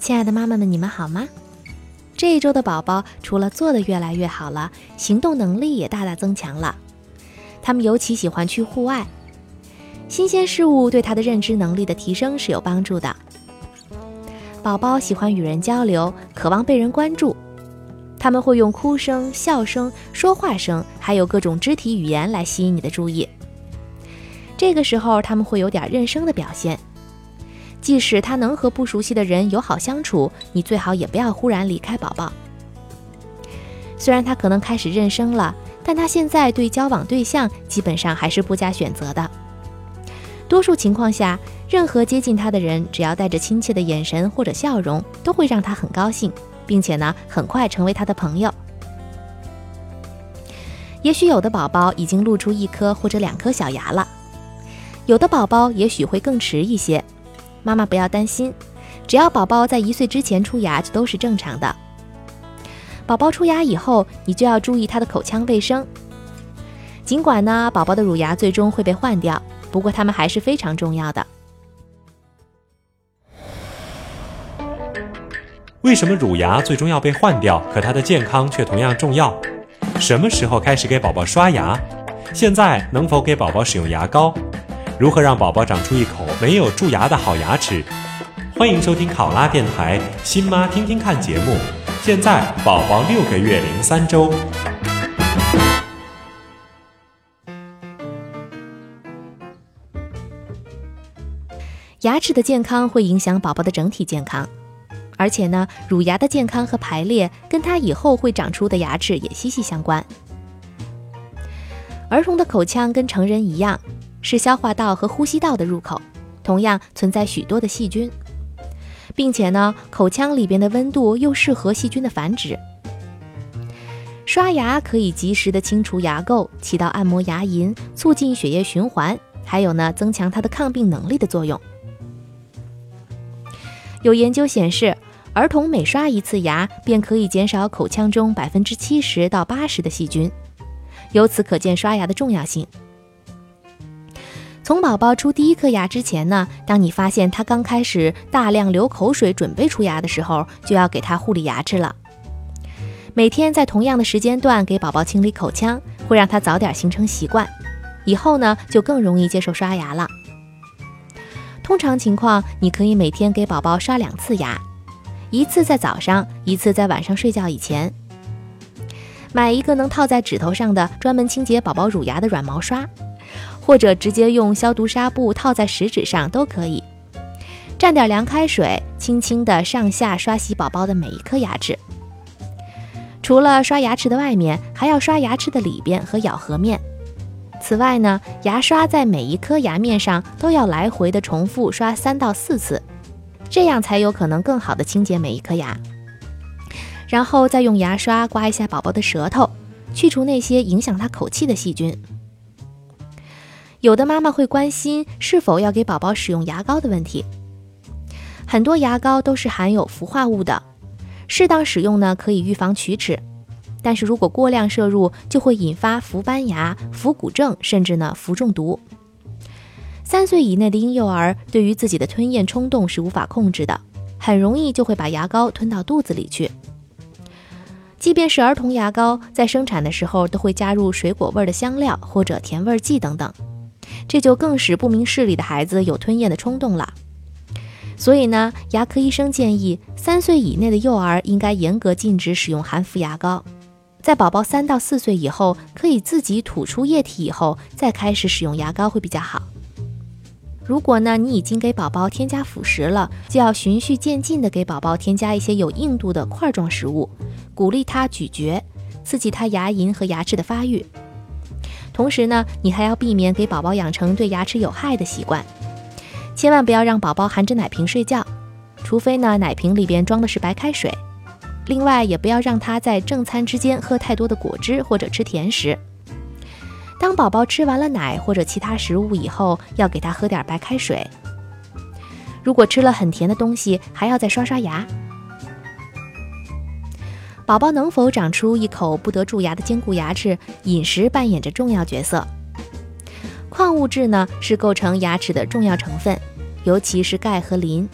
亲爱的妈妈们，你们好吗？这一周的宝宝除了做的越来越好了，行动能力也大大增强了。他们尤其喜欢去户外，新鲜事物对他的认知能力的提升是有帮助的。宝宝喜欢与人交流，渴望被人关注，他们会用哭声、笑声、说话声，还有各种肢体语言来吸引你的注意。这个时候，他们会有点认生的表现。即使他能和不熟悉的人友好相处，你最好也不要忽然离开宝宝。虽然他可能开始认生了，但他现在对交往对象基本上还是不加选择的。多数情况下，任何接近他的人，只要带着亲切的眼神或者笑容，都会让他很高兴，并且呢，很快成为他的朋友。也许有的宝宝已经露出一颗或者两颗小牙了，有的宝宝也许会更迟一些。妈妈不要担心，只要宝宝在一岁之前出牙就都是正常的。宝宝出牙以后，你就要注意他的口腔卫生。尽管呢，宝宝的乳牙最终会被换掉，不过它们还是非常重要的。为什么乳牙最终要被换掉，可它的健康却同样重要？什么时候开始给宝宝刷牙？现在能否给宝宝使用牙膏？如何让宝宝长出一口没有蛀牙的好牙齿？欢迎收听考拉电台新妈听听看节目。现在宝宝六个月零三周。牙齿的健康会影响宝宝的整体健康，而且呢，乳牙的健康和排列跟他以后会长出的牙齿也息息相关。儿童的口腔跟成人一样。是消化道和呼吸道的入口，同样存在许多的细菌，并且呢，口腔里边的温度又适合细菌的繁殖。刷牙可以及时的清除牙垢，起到按摩牙龈、促进血液循环，还有呢，增强它的抗病能力的作用。有研究显示，儿童每刷一次牙，便可以减少口腔中百分之七十到八十的细菌，由此可见刷牙的重要性。从宝宝出第一颗牙之前呢，当你发现他刚开始大量流口水准备出牙的时候，就要给他护理牙齿了。每天在同样的时间段给宝宝清理口腔，会让他早点形成习惯，以后呢就更容易接受刷牙了。通常情况，你可以每天给宝宝刷两次牙，一次在早上，一次在晚上睡觉以前。买一个能套在指头上的专门清洁宝宝乳牙的软毛刷。或者直接用消毒纱布套在食指上都可以，蘸点凉开水，轻轻地上下刷洗宝宝的每一颗牙齿。除了刷牙齿的外面，还要刷牙齿的里边和咬合面。此外呢，牙刷在每一颗牙面上都要来回的重复刷三到四次，这样才有可能更好的清洁每一颗牙。然后再用牙刷刮一下宝宝的舌头，去除那些影响他口气的细菌。有的妈妈会关心是否要给宝宝使用牙膏的问题。很多牙膏都是含有氟化物的，适当使用呢可以预防龋齿，但是如果过量摄入就会引发氟斑牙、氟骨症，甚至呢氟中毒。三岁以内的婴幼儿对于自己的吞咽冲动是无法控制的，很容易就会把牙膏吞到肚子里去。即便是儿童牙膏，在生产的时候都会加入水果味的香料或者甜味剂等等。这就更使不明事理的孩子有吞咽的冲动了。所以呢，牙科医生建议，三岁以内的幼儿应该严格禁止使用含氟牙膏。在宝宝三到四岁以后，可以自己吐出液体以后，再开始使用牙膏会比较好。如果呢，你已经给宝宝添加辅食了，就要循序渐进的给宝宝添加一些有硬度的块状食物，鼓励他咀嚼，刺激他牙龈和牙齿的发育。同时呢，你还要避免给宝宝养成对牙齿有害的习惯，千万不要让宝宝含着奶瓶睡觉，除非呢奶瓶里边装的是白开水。另外，也不要让他在正餐之间喝太多的果汁或者吃甜食。当宝宝吃完了奶或者其他食物以后，要给他喝点白开水。如果吃了很甜的东西，还要再刷刷牙。宝宝能否长出一口不得蛀牙的坚固牙齿，饮食扮演着重要角色。矿物质呢是构成牙齿的重要成分，尤其是钙和磷。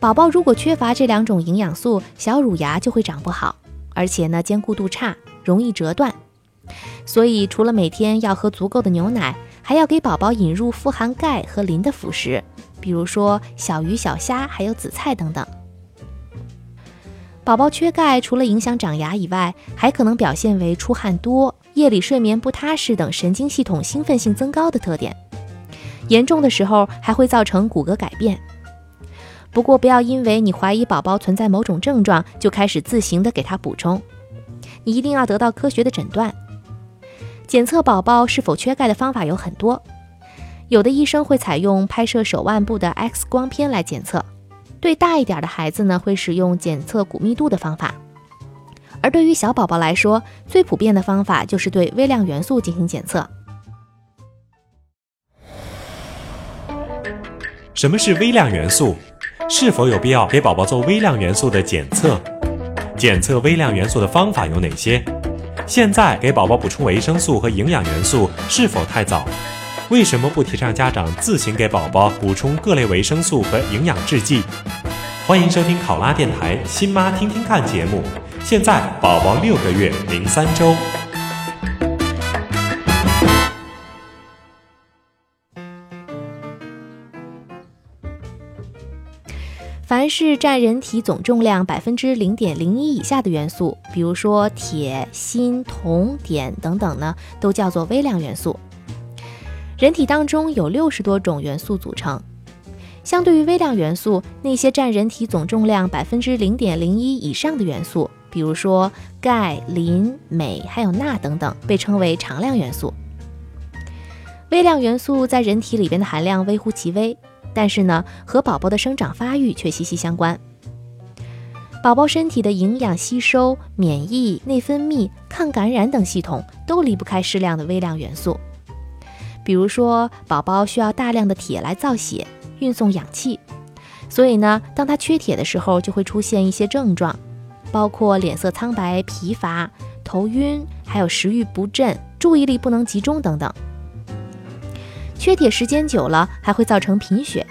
宝宝如果缺乏这两种营养素，小乳牙就会长不好，而且呢坚固度差，容易折断。所以，除了每天要喝足够的牛奶，还要给宝宝引入富含钙和磷的辅食，比如说小鱼、小虾，还有紫菜等等。宝宝缺钙，除了影响长牙以外，还可能表现为出汗多、夜里睡眠不踏实等神经系统兴奋性增高的特点。严重的时候，还会造成骨骼改变。不过，不要因为你怀疑宝宝存在某种症状，就开始自行的给他补充。你一定要得到科学的诊断。检测宝宝是否缺钙的方法有很多，有的医生会采用拍摄手腕部的 X 光片来检测，对大一点的孩子呢，会使用检测骨密度的方法，而对于小宝宝来说，最普遍的方法就是对微量元素进行检测。什么是微量元素？是否有必要给宝宝做微量元素的检测？检测微量元素的方法有哪些？现在给宝宝补充维生素和营养元素是否太早？为什么不提倡家长自行给宝宝补充各类维生素和营养制剂？欢迎收听考拉电台“新妈听听看”节目。现在宝宝六个月零三周。凡是占人体总重量百分之零点零一以下的元素，比如说铁、锌、铜、碘等等呢，都叫做微量元素。人体当中有六十多种元素组成，相对于微量元素，那些占人体总重量百分之零点零一以上的元素，比如说钙、磷、镁还有钠等等，被称为常量元素。微量元素在人体里边的含量微乎其微。但是呢，和宝宝的生长发育却息息相关。宝宝身体的营养吸收、免疫、内分泌、抗感染等系统都离不开适量的微量元素。比如说，宝宝需要大量的铁来造血、运送氧气，所以呢，当他缺铁的时候，就会出现一些症状，包括脸色苍白、疲乏、头晕，还有食欲不振、注意力不能集中等等。缺铁时间久了，还会造成贫血，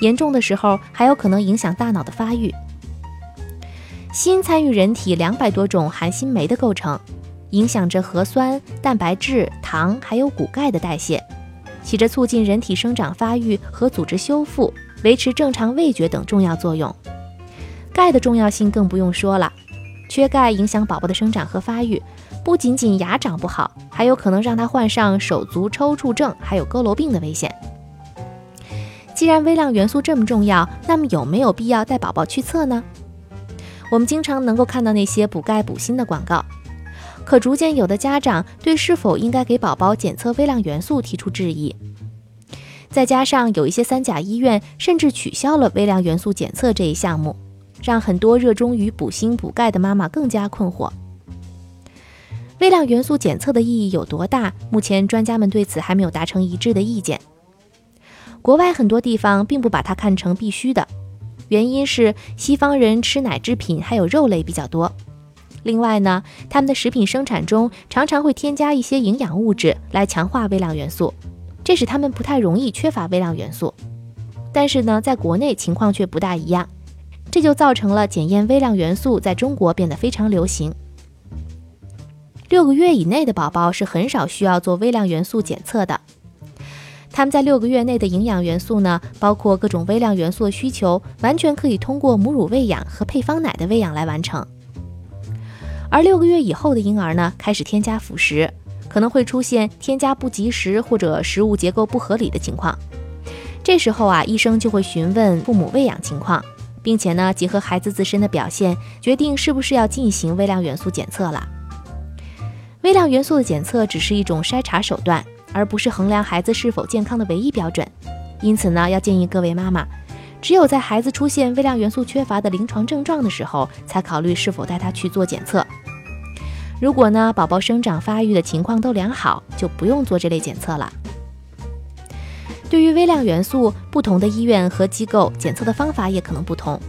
严重的时候还有可能影响大脑的发育。锌参与人体两百多种含锌酶的构成，影响着核酸、蛋白质、糖还有骨钙的代谢，起着促进人体生长发育和组织修复、维持正常味觉等重要作用。钙的重要性更不用说了，缺钙影响宝宝的生长和发育。不仅仅牙长不好，还有可能让他患上手足抽搐症，还有佝偻病的危险。既然微量元素这么重要，那么有没有必要带宝宝去测呢？我们经常能够看到那些补钙补锌的广告，可逐渐有的家长对是否应该给宝宝检测微量元素提出质疑。再加上有一些三甲医院甚至取消了微量元素检测这一项目，让很多热衷于补锌补钙的妈妈更加困惑。微量元素检测的意义有多大？目前专家们对此还没有达成一致的意见。国外很多地方并不把它看成必须的，原因是西方人吃奶制品还有肉类比较多。另外呢，他们的食品生产中常常会添加一些营养物质来强化微量元素，这使他们不太容易缺乏微量元素。但是呢，在国内情况却不大一样，这就造成了检验微量元素在中国变得非常流行。六个月以内的宝宝是很少需要做微量元素检测的。他们在六个月内的营养元素呢，包括各种微量元素的需求，完全可以通过母乳喂养和配方奶的喂养来完成。而六个月以后的婴儿呢，开始添加辅食，可能会出现添加不及时或者食物结构不合理的情况。这时候啊，医生就会询问父母喂养情况，并且呢，结合孩子自身的表现，决定是不是要进行微量元素检测了。微量元素的检测只是一种筛查手段，而不是衡量孩子是否健康的唯一标准。因此呢，要建议各位妈妈，只有在孩子出现微量元素缺乏的临床症状的时候，才考虑是否带他去做检测。如果呢，宝宝生长发育的情况都良好，就不用做这类检测了。对于微量元素，不同的医院和机构检测的方法也可能不同，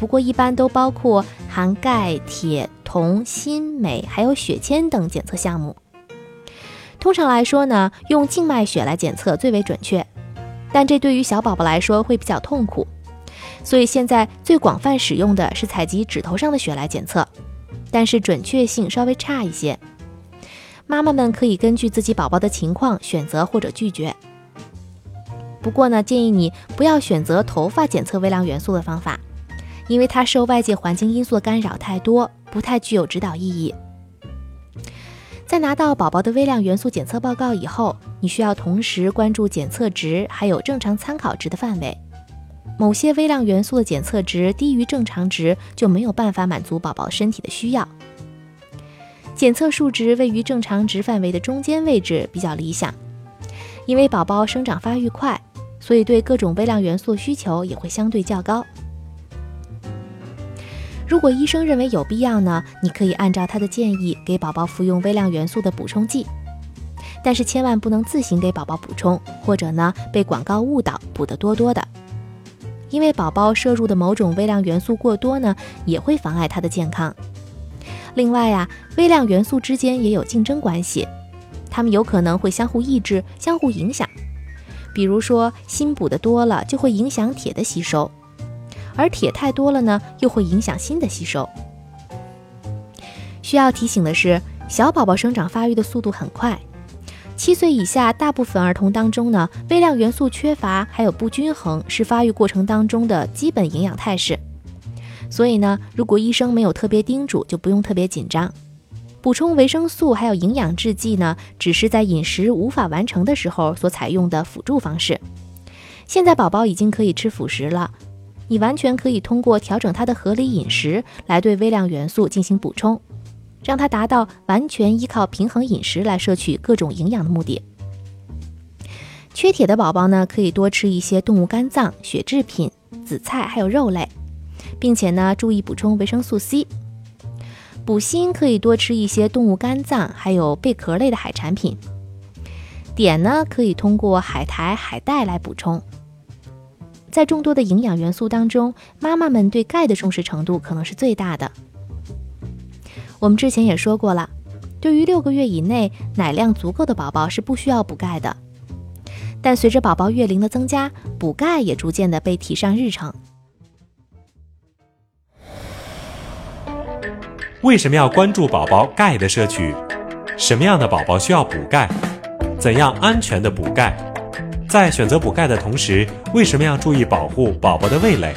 不过一般都包括含钙、铁、铜、锌、镁，还有血铅等检测项目。通常来说呢，用静脉血来检测最为准确，但这对于小宝宝来说会比较痛苦，所以现在最广泛使用的是采集指头上的血来检测，但是准确性稍微差一些。妈妈们可以根据自己宝宝的情况选择或者拒绝。不过呢，建议你不要选择头发检测微量元素的方法，因为它受外界环境因素的干扰太多，不太具有指导意义。在拿到宝宝的微量元素检测报告以后，你需要同时关注检测值还有正常参考值的范围。某些微量元素的检测值低于正常值，就没有办法满足宝宝身体的需要。检测数值位于正常值范围的中间位置比较理想，因为宝宝生长发育快。所以，对各种微量元素需求也会相对较高。如果医生认为有必要呢，你可以按照他的建议给宝宝服用微量元素的补充剂，但是千万不能自行给宝宝补充，或者呢被广告误导补得多多的，因为宝宝摄入的某种微量元素过多呢，也会妨碍他的健康。另外呀，微量元素之间也有竞争关系，它们有可能会相互抑制、相互影响。比如说，锌补的多了就会影响铁的吸收，而铁太多了呢，又会影响锌的吸收。需要提醒的是，小宝宝生长发育的速度很快，七岁以下大部分儿童当中呢，微量元素缺乏还有不均衡是发育过程当中的基本营养态势。所以呢，如果医生没有特别叮嘱，就不用特别紧张。补充维生素还有营养制剂呢，只是在饮食无法完成的时候所采用的辅助方式。现在宝宝已经可以吃辅食了，你完全可以通过调整他的合理饮食来对微量元素进行补充，让他达到完全依靠平衡饮食来摄取各种营养的目的。缺铁的宝宝呢，可以多吃一些动物肝脏、血制品、紫菜还有肉类，并且呢，注意补充维生素 C。补锌可以多吃一些动物肝脏，还有贝壳类的海产品。碘呢，可以通过海苔、海带来补充。在众多的营养元素当中，妈妈们对钙的重视程度可能是最大的。我们之前也说过了，对于六个月以内奶量足够的宝宝是不需要补钙的。但随着宝宝月龄的增加，补钙也逐渐的被提上日程。为什么要关注宝宝钙的摄取？什么样的宝宝需要补钙？怎样安全的补钙？在选择补钙的同时，为什么要注意保护宝宝的味蕾？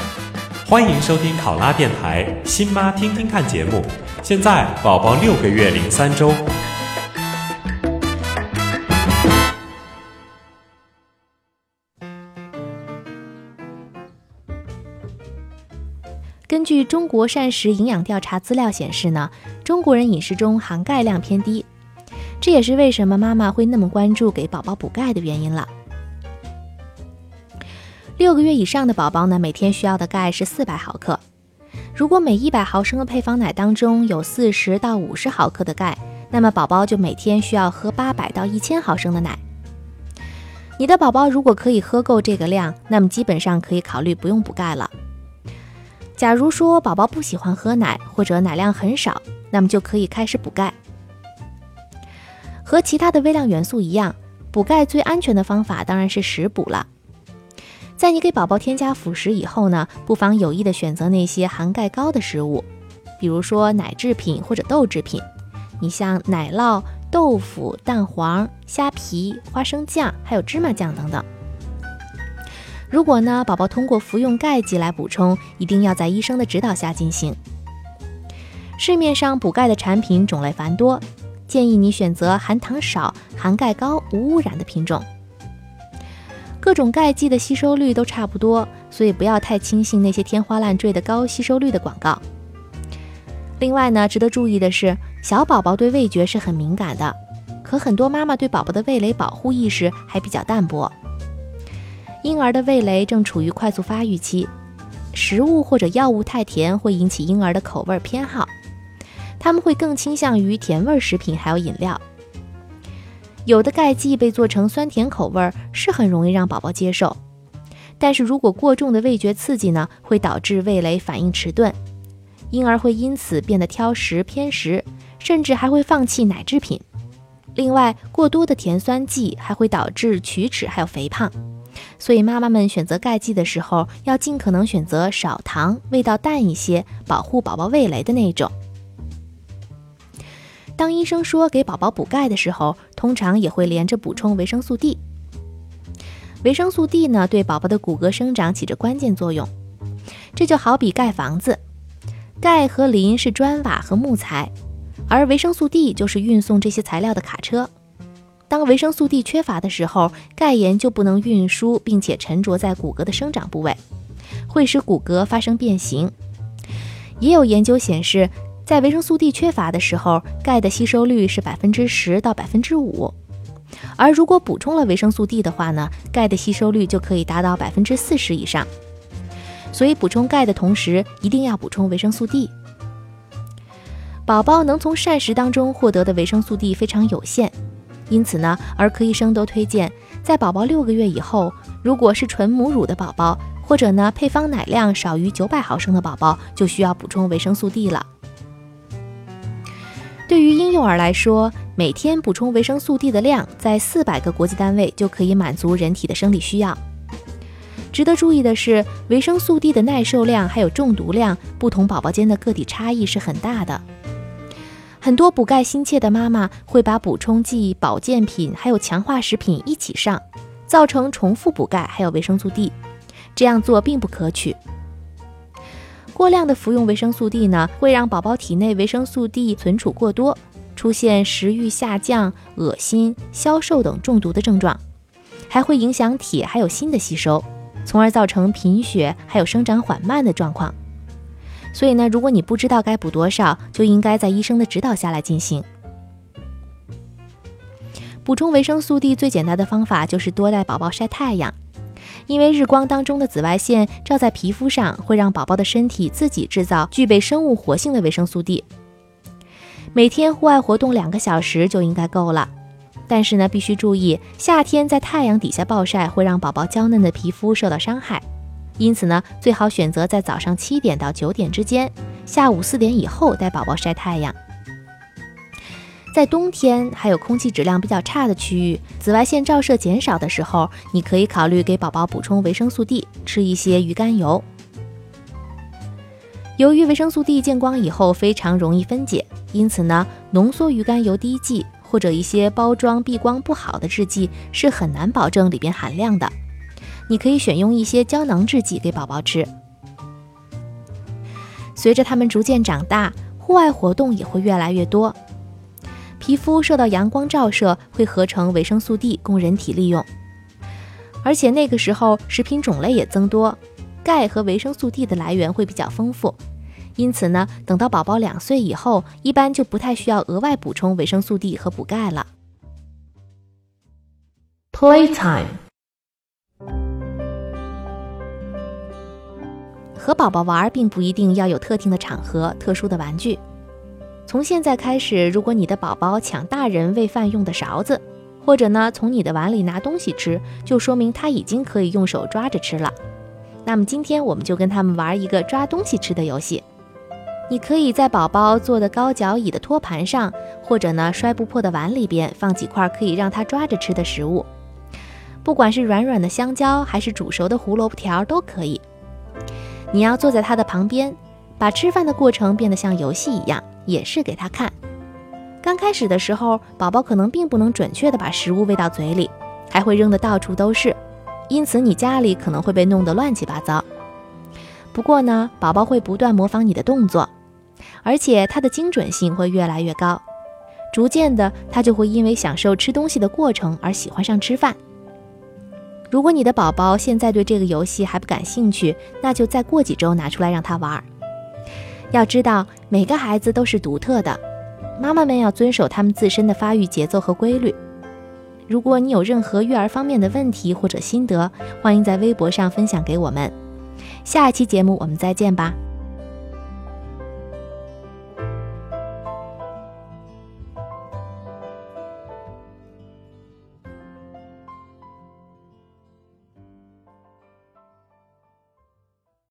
欢迎收听考拉电台新妈听听看节目。现在宝宝六个月零三周。根据中国膳食营养调查资料显示呢，中国人饮食中含钙量偏低，这也是为什么妈妈会那么关注给宝宝补钙的原因了。六个月以上的宝宝呢，每天需要的钙是四百毫克。如果每一百毫升的配方奶当中有四十到五十毫克的钙，那么宝宝就每天需要喝八百到一千毫升的奶。你的宝宝如果可以喝够这个量，那么基本上可以考虑不用补钙了。假如说宝宝不喜欢喝奶或者奶量很少，那么就可以开始补钙。和其他的微量元素一样，补钙最安全的方法当然是食补了。在你给宝宝添加辅食以后呢，不妨有意的选择那些含钙高的食物，比如说奶制品或者豆制品。你像奶酪、豆腐、蛋黄、虾皮、花生酱，还有芝麻酱等等。如果呢，宝宝通过服用钙剂来补充，一定要在医生的指导下进行。市面上补钙的产品种类繁多，建议你选择含糖少、含钙高、无污染的品种。各种钙剂的吸收率都差不多，所以不要太轻信那些天花乱坠的高吸收率的广告。另外呢，值得注意的是，小宝宝对味觉是很敏感的，可很多妈妈对宝宝的味蕾保护意识还比较淡薄。婴儿的味蕾正处于快速发育期，食物或者药物太甜会引起婴儿的口味偏好，他们会更倾向于甜味食品还有饮料。有的钙剂被做成酸甜口味儿，是很容易让宝宝接受。但是如果过重的味觉刺激呢，会导致味蕾反应迟钝，婴儿会因此变得挑食偏食，甚至还会放弃奶制品。另外，过多的甜酸剂还会导致龋齿还有肥胖。所以妈妈们选择钙剂的时候，要尽可能选择少糖、味道淡一些、保护宝宝味蕾的那种。当医生说给宝宝补钙的时候，通常也会连着补充维生素 D。维生素 D 呢，对宝宝的骨骼生长起着关键作用。这就好比盖房子，钙和磷是砖瓦和木材，而维生素 D 就是运送这些材料的卡车。当维生素 D 缺乏的时候，钙盐就不能运输，并且沉着在骨骼的生长部位，会使骨骼发生变形。也有研究显示。在维生素 D 缺乏的时候，钙的吸收率是百分之十到百分之五，而如果补充了维生素 D 的话呢，钙的吸收率就可以达到百分之四十以上。所以补充钙的同时，一定要补充维生素 D。宝宝能从膳食当中获得的维生素 D 非常有限，因此呢，儿科医生都推荐在宝宝六个月以后，如果是纯母乳的宝宝，或者呢配方奶量少于九百毫升的宝宝，就需要补充维生素 D 了。对于婴幼儿来说，每天补充维生素 D 的量在四百个国际单位就可以满足人体的生理需要。值得注意的是，维生素 D 的耐受量还有中毒量，不同宝宝间的个体差异是很大的。很多补钙心切的妈妈会把补充剂、保健品还有强化食品一起上，造成重复补钙还有维生素 D，这样做并不可取。过量的服用维生素 D 呢，会让宝宝体内维生素 D 存储过多，出现食欲下降、恶心、消瘦等中毒的症状，还会影响铁还有锌的吸收，从而造成贫血还有生长缓慢的状况。所以呢，如果你不知道该补多少，就应该在医生的指导下来进行。补充维生素 D 最简单的方法就是多带宝宝晒太阳。因为日光当中的紫外线照在皮肤上，会让宝宝的身体自己制造具备生物活性的维生素 D。每天户外活动两个小时就应该够了。但是呢，必须注意，夏天在太阳底下暴晒会让宝宝娇嫩的皮肤受到伤害。因此呢，最好选择在早上七点到九点之间，下午四点以后带宝宝晒太阳。在冬天还有空气质量比较差的区域，紫外线照射减少的时候，你可以考虑给宝宝补充维生素 D，吃一些鱼肝油。由于维生素 D 见光以后非常容易分解，因此呢，浓缩鱼肝油滴剂或者一些包装避光不好的制剂是很难保证里边含量的。你可以选用一些胶囊制剂给宝宝吃。随着他们逐渐长大，户外活动也会越来越多。皮肤受到阳光照射，会合成维生素 D 供人体利用，而且那个时候食品种类也增多，钙和维生素 D 的来源会比较丰富，因此呢，等到宝宝两岁以后，一般就不太需要额外补充维生素 D 和补钙了。Playtime，和宝宝玩并不一定要有特定的场合、特殊的玩具。从现在开始，如果你的宝宝抢大人喂饭用的勺子，或者呢从你的碗里拿东西吃，就说明他已经可以用手抓着吃了。那么今天我们就跟他们玩一个抓东西吃的游戏。你可以在宝宝坐的高脚椅的托盘上，或者呢摔不破的碗里边放几块可以让他抓着吃的食物，不管是软软的香蕉还是煮熟的胡萝卜条都可以。你要坐在他的旁边，把吃饭的过程变得像游戏一样。也是给他看。刚开始的时候，宝宝可能并不能准确的把食物喂到嘴里，还会扔得到处都是，因此你家里可能会被弄得乱七八糟。不过呢，宝宝会不断模仿你的动作，而且他的精准性会越来越高，逐渐的他就会因为享受吃东西的过程而喜欢上吃饭。如果你的宝宝现在对这个游戏还不感兴趣，那就再过几周拿出来让他玩。要知道，每个孩子都是独特的，妈妈们要遵守他们自身的发育节奏和规律。如果你有任何育儿方面的问题或者心得，欢迎在微博上分享给我们。下一期节目我们再见吧。